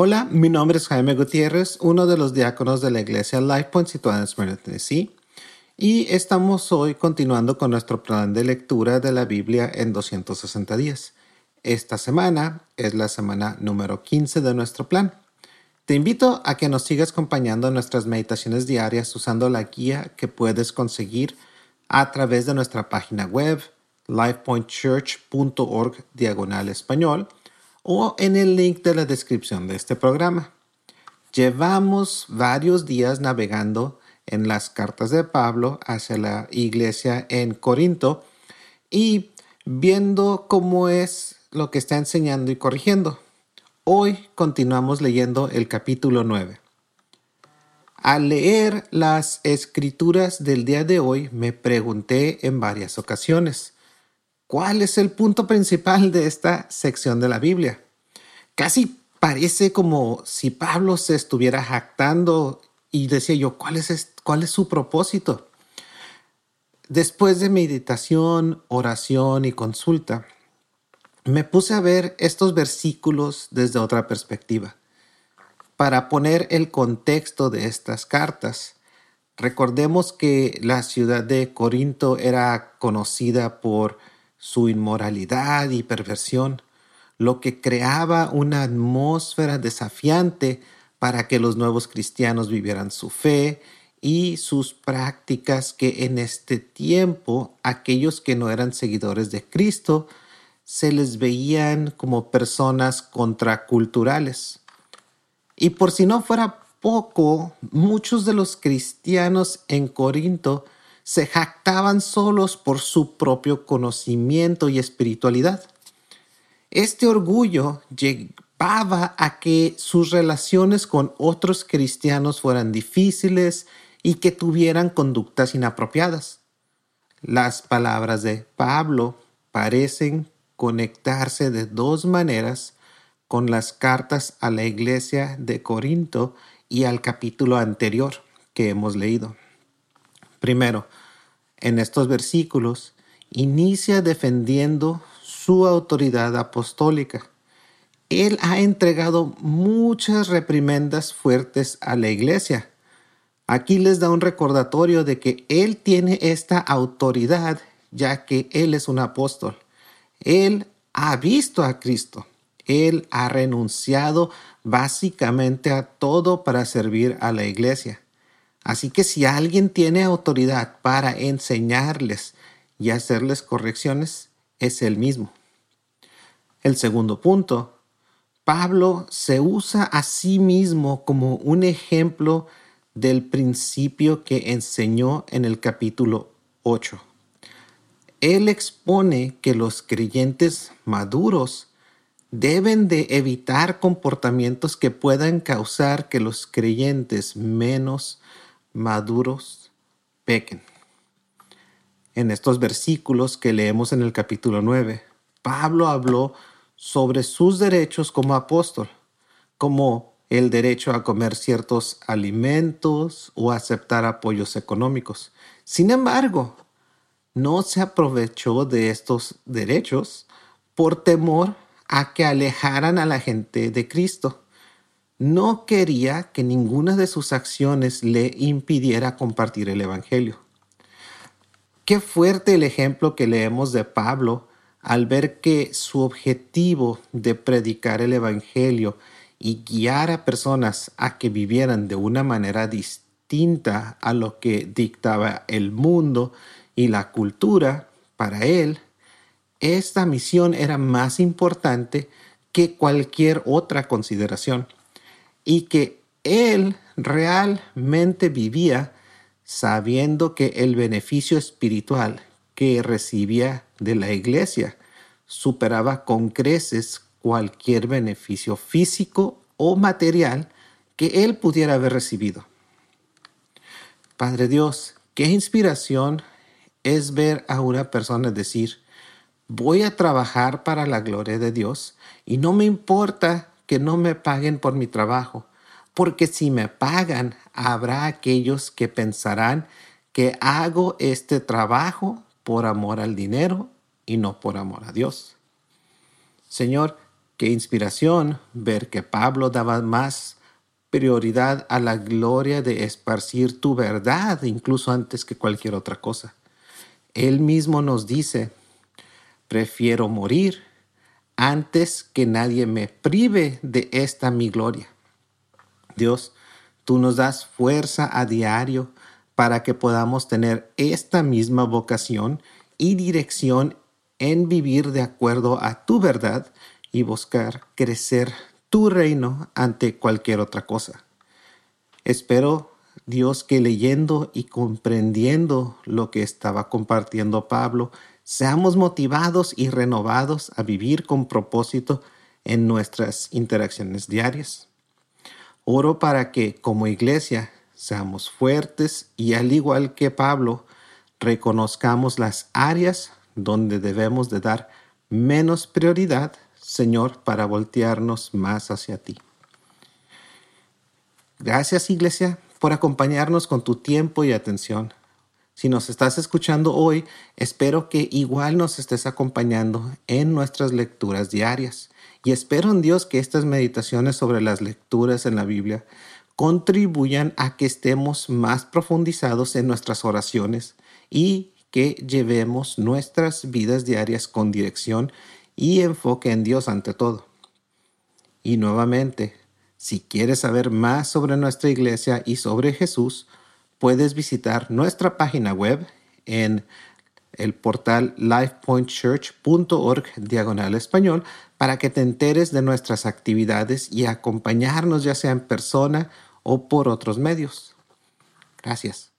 Hola, mi nombre es Jaime Gutiérrez, uno de los diáconos de la iglesia LifePoint situada en Smyrna, Tennessee, y estamos hoy continuando con nuestro plan de lectura de la Biblia en 260 días. Esta semana es la semana número 15 de nuestro plan. Te invito a que nos sigas acompañando en nuestras meditaciones diarias usando la guía que puedes conseguir a través de nuestra página web lifepointchurch.org diagonal español o en el link de la descripción de este programa. Llevamos varios días navegando en las cartas de Pablo hacia la iglesia en Corinto y viendo cómo es lo que está enseñando y corrigiendo. Hoy continuamos leyendo el capítulo 9. Al leer las escrituras del día de hoy me pregunté en varias ocasiones, ¿cuál es el punto principal de esta sección de la Biblia? Casi parece como si Pablo se estuviera jactando y decía yo, ¿cuál es, cuál es su propósito? Después de meditación, oración y consulta, me puse a ver estos versículos desde otra perspectiva. Para poner el contexto de estas cartas, recordemos que la ciudad de Corinto era conocida por su inmoralidad y perversión, lo que creaba una atmósfera desafiante para que los nuevos cristianos vivieran su fe y sus prácticas que en este tiempo aquellos que no eran seguidores de Cristo se les veían como personas contraculturales. Y por si no fuera poco, muchos de los cristianos en Corinto se jactaban solos por su propio conocimiento y espiritualidad. Este orgullo llevaba a que sus relaciones con otros cristianos fueran difíciles y que tuvieran conductas inapropiadas. Las palabras de Pablo parecen conectarse de dos maneras con las cartas a la iglesia de Corinto y al capítulo anterior que hemos leído. Primero, en estos versículos, inicia defendiendo su autoridad apostólica. Él ha entregado muchas reprimendas fuertes a la iglesia. Aquí les da un recordatorio de que Él tiene esta autoridad ya que Él es un apóstol. Él ha visto a Cristo. Él ha renunciado básicamente a todo para servir a la iglesia. Así que si alguien tiene autoridad para enseñarles y hacerles correcciones, es él mismo. El segundo punto, Pablo se usa a sí mismo como un ejemplo del principio que enseñó en el capítulo 8 él expone que los creyentes maduros deben de evitar comportamientos que puedan causar que los creyentes menos maduros pequen. En estos versículos que leemos en el capítulo 9, Pablo habló sobre sus derechos como apóstol, como el derecho a comer ciertos alimentos o aceptar apoyos económicos. Sin embargo, no se aprovechó de estos derechos por temor a que alejaran a la gente de Cristo. No quería que ninguna de sus acciones le impidiera compartir el Evangelio. Qué fuerte el ejemplo que leemos de Pablo al ver que su objetivo de predicar el Evangelio y guiar a personas a que vivieran de una manera distinta a lo que dictaba el mundo y la cultura, para él, esta misión era más importante que cualquier otra consideración y que él realmente vivía sabiendo que el beneficio espiritual que recibía de la iglesia superaba con creces cualquier beneficio físico o material que él pudiera haber recibido. Padre Dios, qué inspiración es ver a una persona decir, voy a trabajar para la gloria de Dios y no me importa que no me paguen por mi trabajo, porque si me pagan, habrá aquellos que pensarán que hago este trabajo por amor al dinero y no por amor a Dios. Señor, Qué inspiración ver que Pablo daba más prioridad a la gloria de esparcir tu verdad, incluso antes que cualquier otra cosa. Él mismo nos dice, prefiero morir antes que nadie me prive de esta mi gloria. Dios, tú nos das fuerza a diario para que podamos tener esta misma vocación y dirección en vivir de acuerdo a tu verdad y buscar crecer tu reino ante cualquier otra cosa. Espero, Dios, que leyendo y comprendiendo lo que estaba compartiendo Pablo, seamos motivados y renovados a vivir con propósito en nuestras interacciones diarias. Oro para que como iglesia seamos fuertes y al igual que Pablo, reconozcamos las áreas donde debemos de dar menos prioridad Señor, para voltearnos más hacia ti. Gracias, Iglesia, por acompañarnos con tu tiempo y atención. Si nos estás escuchando hoy, espero que igual nos estés acompañando en nuestras lecturas diarias. Y espero en Dios que estas meditaciones sobre las lecturas en la Biblia contribuyan a que estemos más profundizados en nuestras oraciones y que llevemos nuestras vidas diarias con dirección y enfoque en Dios ante todo. Y nuevamente, si quieres saber más sobre nuestra iglesia y sobre Jesús, puedes visitar nuestra página web en el portal lifepointchurch.org diagonal español para que te enteres de nuestras actividades y acompañarnos ya sea en persona o por otros medios. Gracias.